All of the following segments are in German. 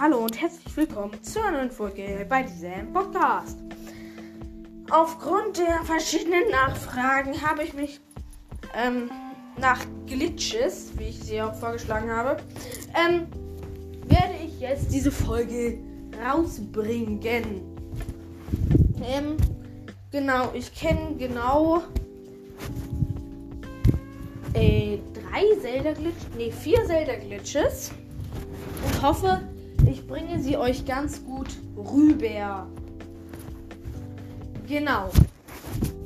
Hallo und herzlich willkommen zu einer neuen Folge bei diesem Podcast. Aufgrund der verschiedenen Nachfragen habe ich mich ähm, nach Glitches, wie ich sie auch vorgeschlagen habe, ähm, werde ich jetzt diese Folge rausbringen. Ähm, genau, ich kenne genau äh, drei Zelda-Glitches, nee, vier Zelda-Glitches und hoffe, ich bringe sie euch ganz gut rüber. Genau.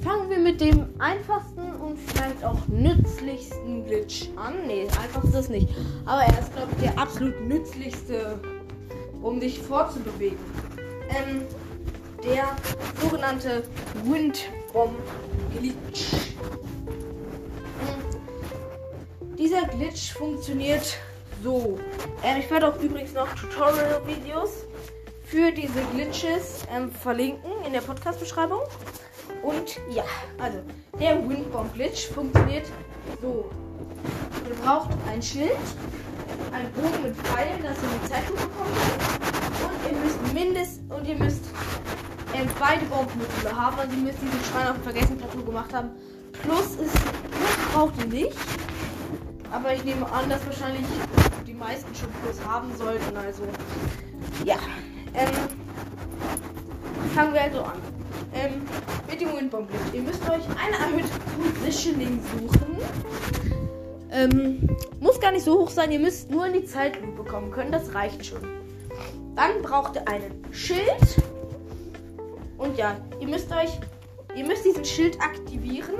Fangen wir mit dem einfachsten und vielleicht auch nützlichsten Glitch an. Nee, einfach ist es nicht. Aber er ist, glaube ich, der absolut nützlichste, um dich fortzubewegen. Ähm, der sogenannte Windbomb Glitch. Hm. Dieser Glitch funktioniert so. Ähm, ich werde auch übrigens noch Tutorial-Videos für diese Glitches ähm, verlinken in der Podcast-Beschreibung. Und ja, also der Windbomb Glitch funktioniert so. Ihr braucht ein Schild, ein Bogen mit Pfeilen, dass ihr die Zeitlupe bekommt. Und ihr müsst mindestens und ihr müsst ähm, beide Bombenmodule haben. Also ihr müsst diesen Schrein auf dem vergessen Plateau gemacht haben. Plus Plus braucht ihr nicht. Aber ich nehme an, dass wahrscheinlich die meisten schon Plus haben sollten. Also ja. Ähm, fangen wir also an. Ähm, mit dem Windbomb Ihr müsst euch eine erhöhte Positioning suchen. Ähm, muss gar nicht so hoch sein. Ihr müsst nur in die Zeitlupe kommen können. Das reicht schon. Dann braucht ihr einen Schild. Und ja, ihr müsst euch, ihr müsst diesen Schild aktivieren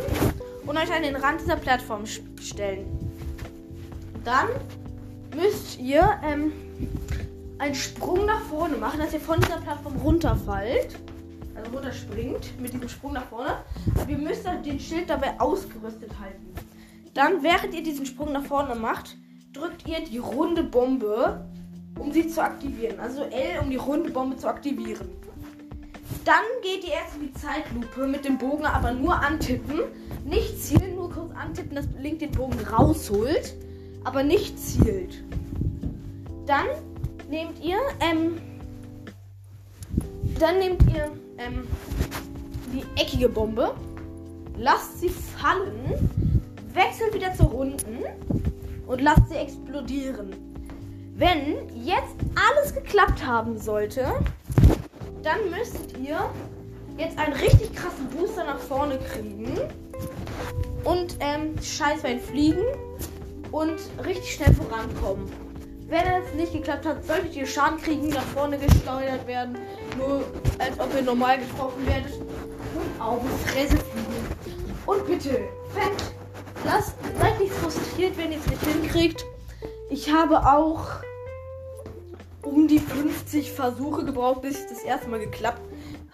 und euch an den Rand dieser Plattform stellen. Dann müsst ihr ähm, einen Sprung nach vorne machen, dass ihr von dieser Plattform runterfallt. Also runterspringt mit diesem Sprung nach vorne. Aber ihr müsst den Schild dabei ausgerüstet halten. Dann, während ihr diesen Sprung nach vorne macht, drückt ihr die runde Bombe, um sie zu aktivieren. Also L, um die runde Bombe zu aktivieren. Dann geht ihr erst in die Zeitlupe mit dem Bogen aber nur antippen. Nicht zielen, nur kurz antippen, dass Link den Bogen rausholt, aber nicht zielt. Dann nehmt ihr, ähm, dann nehmt ihr ähm, die eckige Bombe, lasst sie fallen, wechselt wieder zur runden und lasst sie explodieren. Wenn jetzt alles geklappt haben sollte, dann müsst ihr jetzt einen richtig krassen Booster nach vorne kriegen und ähm, Scheißwein fliegen und richtig schnell vorankommen. Wenn es nicht geklappt hat, solltet ihr Schaden kriegen, nach vorne gesteuert werden. Nur als ob ihr normal getroffen werdet. Und auf die Fresse fliegen. Und bitte, fängt, lasst, seid nicht frustriert, wenn ihr es nicht hinkriegt. Ich habe auch um die 50 Versuche gebraucht, bis es das erste Mal geklappt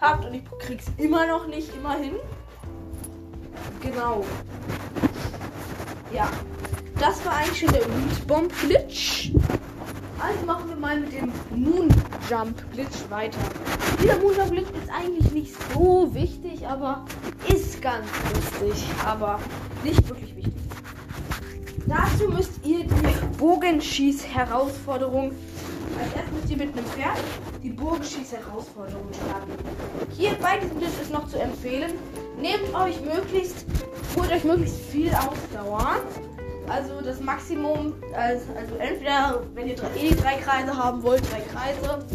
hat. Und ich krieg's immer noch nicht, immerhin. Genau. Ja. Das war eigentlich schon der Windbomb Glitch. Also machen wir mal mit dem Moon Jump Glitch weiter. Dieser Moon Jump Glitch ist eigentlich nicht so wichtig, aber ist ganz lustig, aber nicht wirklich wichtig. Dazu müsst ihr die Bogenschieß-Herausforderung. Als erstes müsst ihr mit einem Pferd die Bogenschieß-Herausforderung starten. Hier bei diesem Glitch ist noch zu empfehlen, nehmt euch möglichst, holt euch möglichst viel Ausdauer also das Maximum, also, also entweder, wenn ihr drei, eh drei Kreise haben wollt, drei Kreise.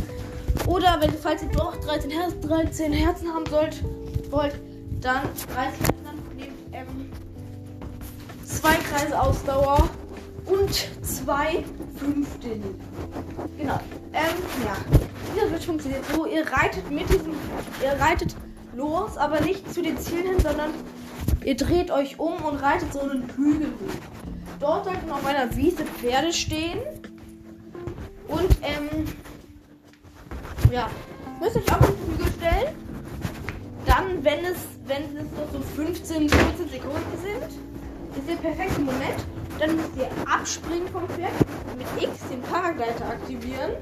Oder wenn, falls ihr doch 13 Herzen, 13 Herzen haben sollt, wollt, dann 30 Herzen, nehmt ähm, zwei Kreise Ausdauer und zwei Fünftel. Genau. Ähm, ja. Dieser Switch funktioniert so, ihr reitet mit diesem, ihr reitet los, aber nicht zu den Zielen hin, sondern ihr dreht euch um und reitet so einen Hügel hoch. Dort sollten auf einer Wiese Pferde stehen. Und, ähm, ja, müsst euch auf den Flügel stellen. Dann, wenn es, wenn es noch so 15, 14 Sekunden sind, ist der perfekte Moment. Dann müsst ihr abspringen vom Pferd, mit X den Paragleiter aktivieren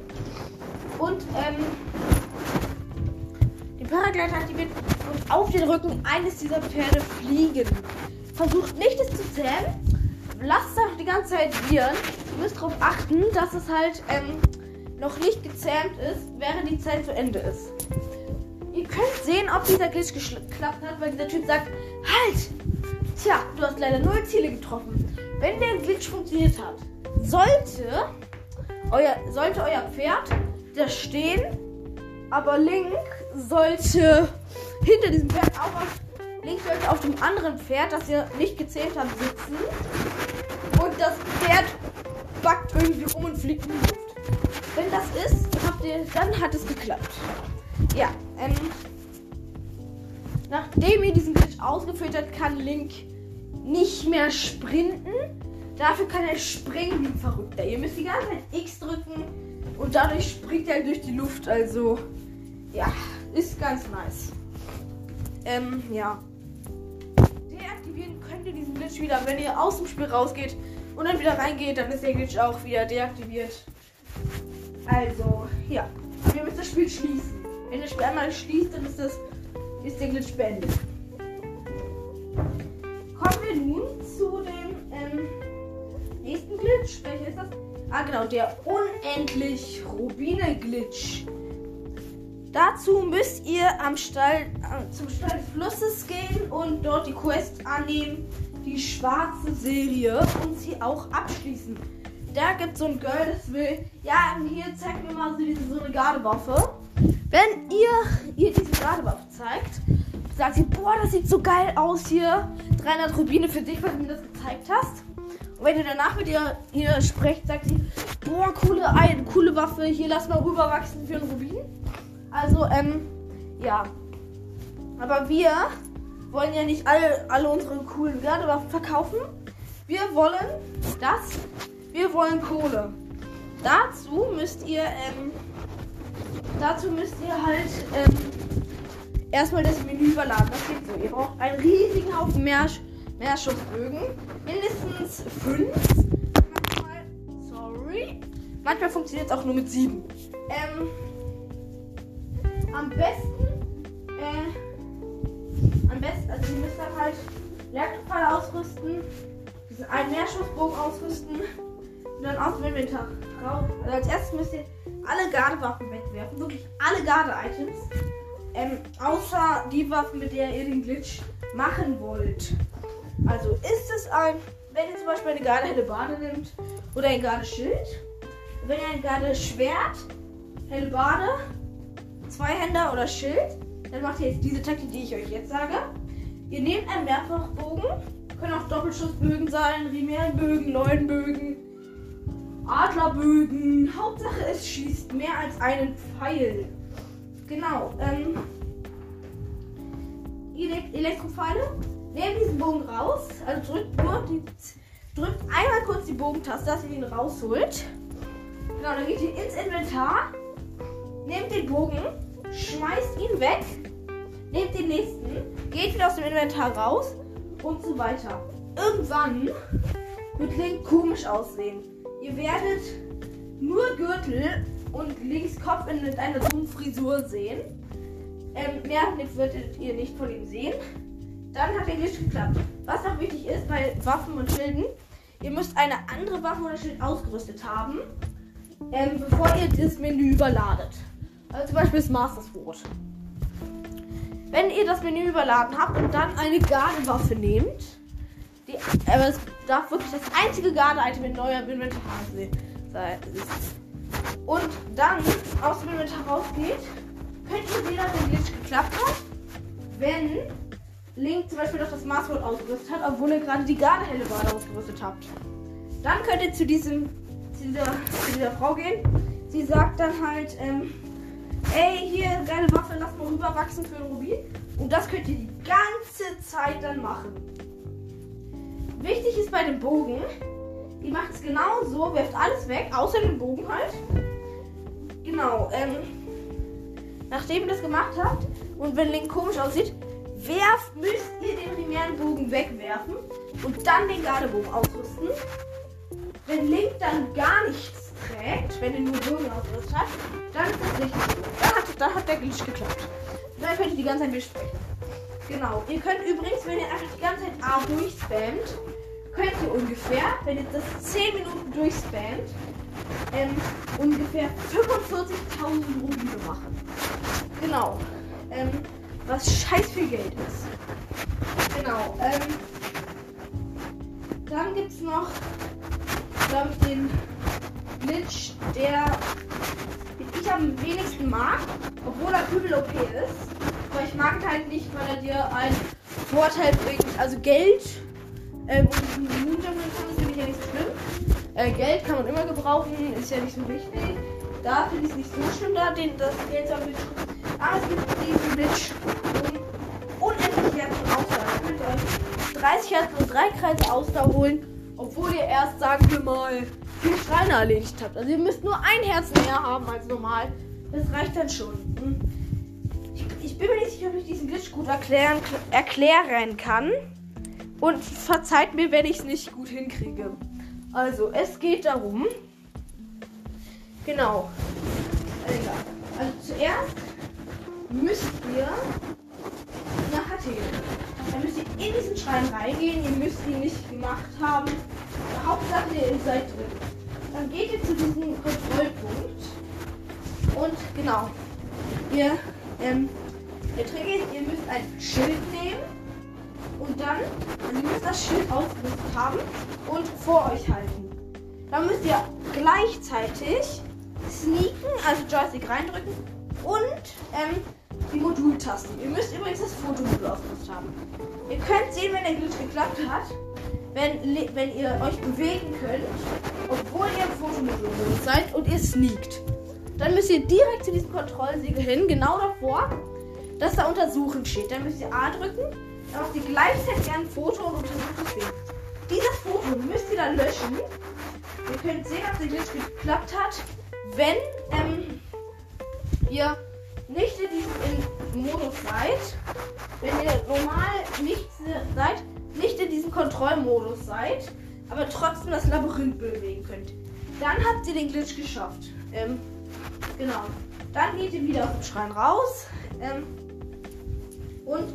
und ähm, den Paragleiter aktivieren und auf den Rücken eines dieser Pferde fliegen. Versucht nicht es zu zählen, lasst es auch die ganze Zeit viren. Ihr müsst darauf achten, dass es halt ähm, noch nicht gezähmt ist, während die Zeit zu Ende ist. Ihr könnt sehen, ob dieser Glitch geklappt hat, weil dieser Typ sagt, halt! Tja, du hast leider null Ziele getroffen. Wenn der Glitch funktioniert hat, sollte euer, sollte euer Pferd da stehen, aber Link sollte hinter diesem Pferd auch auf, Link sollte auf dem anderen Pferd, das ihr nicht gezählt habt, sitzen. Das Pferd backt irgendwie rum und fliegt in die Luft. Wenn das ist, ihr, dann hat es geklappt. Ja, ähm, nachdem ihr diesen Glitch ausgeführt habt, kann Link nicht mehr sprinten. Dafür kann er springen wie ein Verrückter. Ihr müsst die ganze Zeit X drücken und dadurch springt er durch die Luft. Also, ja, ist ganz nice. Ähm, ja. Deaktivieren könnt ihr diesen Glitch wieder, wenn ihr aus dem Spiel rausgeht und dann wieder reingeht, dann ist der Glitch auch wieder deaktiviert. Also, ja. Wir müssen das Spiel schließen. Wenn das Spiel einmal schließt, dann ist das ist der Glitch beendet. Kommen wir nun zu dem ähm, nächsten Glitch. Welcher ist das? Ah, genau, der unendlich Rubine-Glitch. Dazu müsst ihr am Stall, äh, zum Stall des Flusses gehen und dort die Quest annehmen, die schwarze Serie und sie auch abschließen. Da gibt es so ein Girl, das will, ja, hier zeigt mir mal so, diese, so eine Gardewaffe. Wenn ihr ihr diese Gardewaffe zeigt, sagt sie, boah, das sieht so geil aus hier. 300 Rubine für dich, weil du mir das gezeigt hast. Und wenn ihr danach mit ihr, ihr sprecht, sagt sie, boah, coole, eine coole Waffe, hier lass mal rüberwachsen für einen Rubin. Also, ähm, ja. Aber wir wollen ja nicht alle, alle unsere coolen Gardewaffen verkaufen. Wir wollen das. Wir wollen Kohle. Dazu müsst ihr, ähm, dazu müsst ihr halt, ähm, erstmal das Menü überladen. Das geht so. Ihr braucht einen riesigen Haufen mehr, Meerschussbögen. Mindestens fünf. Manchmal, sorry. Manchmal funktioniert es auch nur mit sieben. Ähm, am besten, ihr müsst dann halt Jagdpfeil ausrüsten, diesen einen Meerschussbogen ausrüsten und dann aus dem Inventar raus. Also als erstes müsst ihr alle Gardewaffen wegwerfen, wirklich alle Garde-Items, ähm, außer die Waffen, mit der ihr den Glitch machen wollt. Also ist es ein, wenn ihr zum Beispiel eine Garde helle Bade nimmt oder ein Garde Schild, wenn ihr ein Garde Schwert, helle Bade Zweihänder oder Schild, dann macht ihr jetzt diese Taktik, die ich euch jetzt sage. Ihr nehmt einen Mehrfachbogen, können auch Doppelschussbögen sein, Rimärenbögen, Leuenbögen, Adlerbögen. Hauptsache es schießt mehr als einen Pfeil. Genau. Ähm, Elektropfeile. Nehmt diesen Bogen raus. Also drückt nur die, drückt einmal kurz die Bogentaste, dass ihr ihn rausholt. Genau, dann geht ihr ins Inventar. Nehmt den Bogen, schmeißt ihn weg, nehmt den nächsten, geht wieder aus dem Inventar raus und so weiter. Irgendwann wird Link komisch aussehen. Ihr werdet nur Gürtel und links Kopf in einer dummen Frisur sehen. Ähm, mehr würdet ihr nicht von ihm sehen. Dann hat der Glitch geklappt. Was noch wichtig ist bei Waffen und Schilden, ihr müsst eine andere Waffe oder Schild ausgerüstet haben, ähm, bevor ihr das Menü überladet. Also zum Beispiel das Master Sword. Wenn ihr das Menü überladen habt und dann eine Gardewaffe nehmt, die, aber es darf wirklich das einzige Garde-Item in neuer Inventar sein. Und dann aus dem Inventar rausgeht, könnt ihr sehen, dass der Glitch geklappt hat, wenn Link zum Beispiel noch das Maßwort ausgerüstet hat, obwohl ihr gerade die Gardehelle Bade ausgerüstet habt. Dann könnt ihr zu diesem zu dieser, zu dieser Frau gehen. Sie sagt dann halt, ähm, ey, hier, geile Waffe, lass mal rüberwachsen für ein Rubin. Und das könnt ihr die ganze Zeit dann machen. Wichtig ist bei dem Bogen, ihr macht es genau so, werft alles weg, außer den Bogen halt. Genau, ähm, nachdem ihr das gemacht habt und wenn Link komisch aussieht, werft, müsst ihr den primären Bogen wegwerfen und dann den Gardebogen ausrüsten. Wenn Link dann gar nichts trägt, wenn er nur Bogen ausgerüstet hat, dann ist das richtig. Dann hat, dann hat der Glitch geklappt. Dann könnt ihr die ganze Zeit besprechen. Genau. Ihr könnt übrigens, wenn ihr einfach die ganze Zeit A durchspammt, könnt ihr ungefähr, wenn ihr das 10 Minuten durchspammt, ähm, ungefähr 45.000 Rubine machen. Genau. Ähm, was scheiß viel Geld ist. Genau. Ähm, dann gibt es noch, glaube ich, den Glitch, der ich am wenigsten mag, obwohl er übel OP ist. Aber ich mag ihn halt nicht, weil er dir einen Vorteil bringt. Also Geld ähm, und Moonjump ist finde ich ja nicht so schlimm. Äh, Geld kann man immer gebrauchen, ist ja nicht so wichtig. Da finde ich es nicht so schlimm, da den, das Geld zu haben. Aber es gibt diesen Glitch unendlich Herzen Ausdauer. Ihr könnt euch 30 Herzen und 3 Kreise Ausdauer holen, obwohl ihr erst, sagen wir mal, vier Schreine erledigt habt. Also ihr müsst nur ein Herz mehr haben als normal. Das reicht dann schon. Hm. Ich, ich bin mir nicht sicher, ob ich diesen Glitch gut erklären, erklären kann. Und verzeiht mir, wenn ich es nicht gut hinkriege. Also, es geht darum. Genau. Also zuerst müsst ihr nach Athen. Dann müsst ihr in diesen Schrein reingehen. Ihr müsst ihn nicht gemacht haben. Hauptsache ihr seid drin. Dann geht ihr zu diesem Kontrollpunkt. Und genau. Ihr, ähm, der Trick ihr müsst ein Schild nehmen. Und dann, also ihr müsst das Schild ausgerüstet haben und vor euch halten. Dann müsst ihr gleichzeitig sneaken, also Joystick reindrücken und ähm, die Modultaste. Ihr müsst übrigens das Fotomodul ausgerüstet haben. Ihr könnt sehen, wenn der Glitch geklappt hat, wenn, wenn ihr euch bewegen könnt, obwohl ihr im Fotomodul seid und ihr sneakt. Dann müsst ihr direkt zu diesem Kontrollsiegel hin, genau davor, dass da untersuchen steht. Dann müsst ihr A drücken, dann macht ihr gleichzeitig ein Foto und untersucht das Ding. Dieses Foto müsst ihr dann löschen. Ihr könnt sehen, ob der Glitch geklappt hat, wenn ähm, ihr nicht in diesem Modus seid, wenn ihr normal nicht seid, nicht in diesem Kontrollmodus seid, aber trotzdem das Labyrinth bewegen könnt. Dann habt ihr den Glitch geschafft. Ähm, genau. Dann geht ihr wieder aus dem Schrein raus ähm, und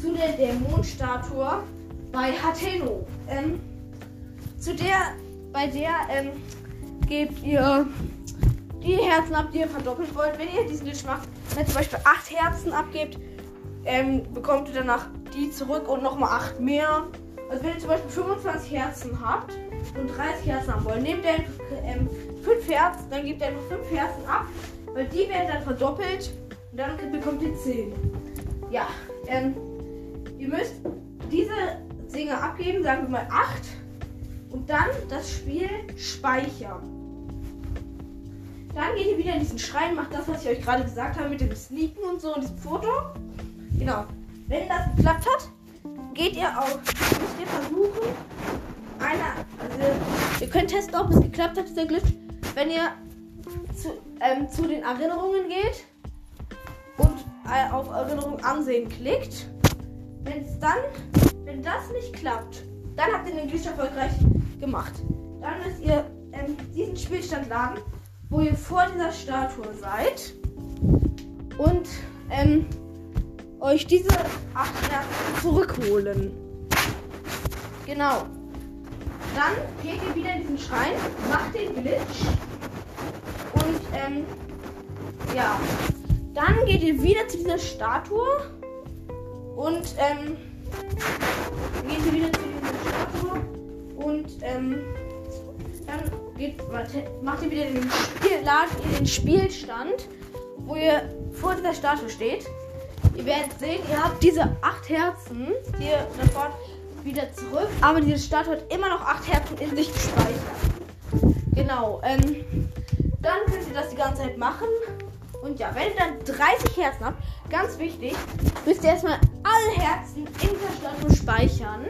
zu der Dämonenstatue bei Hateno. Ähm, zu der, bei der ähm, gebt ihr die Herzen ab, die ihr verdoppeln wollt. Wenn ihr diesen Glitch macht, wenn ihr zum Beispiel 8 Herzen abgebt, ähm, bekommt ihr danach die zurück und nochmal 8 mehr. Also wenn ihr zum Beispiel 25 Herzen habt und 30 Herzen haben wollt, nehmt ihr ähm, 5 Herzen, dann gebt ihr einfach 5 Herzen ab, weil die werden dann verdoppelt und dann bekommt ihr 10. Ja, ähm, ihr müsst diese Dinge abgeben, sagen wir mal 8 und dann das Spiel speichern. Dann geht ihr wieder in diesen Schrein, macht das, was ich euch gerade gesagt habe mit dem Sneaken und so und diesem Foto. Genau. Wenn das geklappt hat, geht ihr auf, müsst ihr versuchen, einer, also ihr könnt testen, ob es geklappt hat, dieser Glitch, wenn ihr zu, ähm, zu den Erinnerungen geht und äh, auf Erinnerung ansehen klickt. Wenn es dann, wenn das nicht klappt, dann habt ihr den Glitch erfolgreich gemacht. Dann müsst ihr ähm, diesen Spielstand laden, wo ihr vor dieser Statue seid und ähm, euch diese acht Herzen zurückholen. Genau. Dann geht ihr wieder in diesen Schrein, macht den Glitch und ähm, ja, dann geht ihr wieder zu dieser Statue und ähm, geht ihr wieder zu dieser Statue und ähm, dann geht, macht ihr wieder den Spiel, ladet ihr den Spielstand, wo ihr vor dieser Statue steht. Ihr werdet sehen, ihr habt diese acht Herzen hier sofort wieder zurück, aber diese Statue hat immer noch acht Herzen in sich gespeichert. Genau, ähm, dann könnt ihr das die ganze Zeit machen. Und ja, wenn ihr dann 30 Herzen habt, ganz wichtig, müsst ihr erstmal alle Herzen in der Statue speichern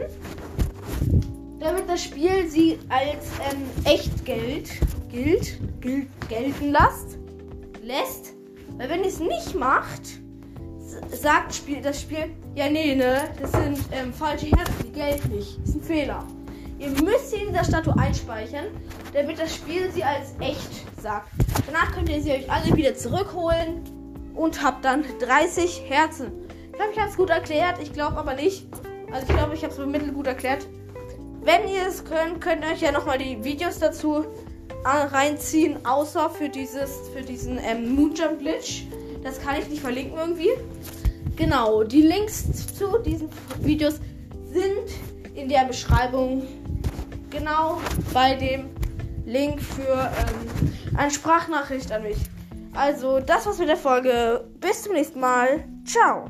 damit das Spiel sie als ähm, Echtgeld gilt, gilt, gelten lasst, lässt. Weil wenn ihr es nicht macht, sagt Spiel, das Spiel, ja nee, ne, das sind ähm, falsche Herzen, die gelten nicht. Das ist ein Fehler. Ihr müsst sie in der Statue einspeichern, damit das Spiel sie als echt sagt. Danach könnt ihr sie euch alle wieder zurückholen und habt dann 30 Herzen. Ich glaube, ich habe es gut erklärt. Ich glaube aber nicht. Also ich glaube, ich habe es mittelgut erklärt. Wenn ihr es könnt, könnt ihr euch ja nochmal die Videos dazu reinziehen, außer für dieses, für diesen ähm, Moonjump Glitch. Das kann ich nicht verlinken irgendwie. Genau, die Links zu diesen Videos sind in der Beschreibung. Genau bei dem Link für ähm, eine Sprachnachricht an mich. Also, das war's mit der Folge. Bis zum nächsten Mal. Ciao.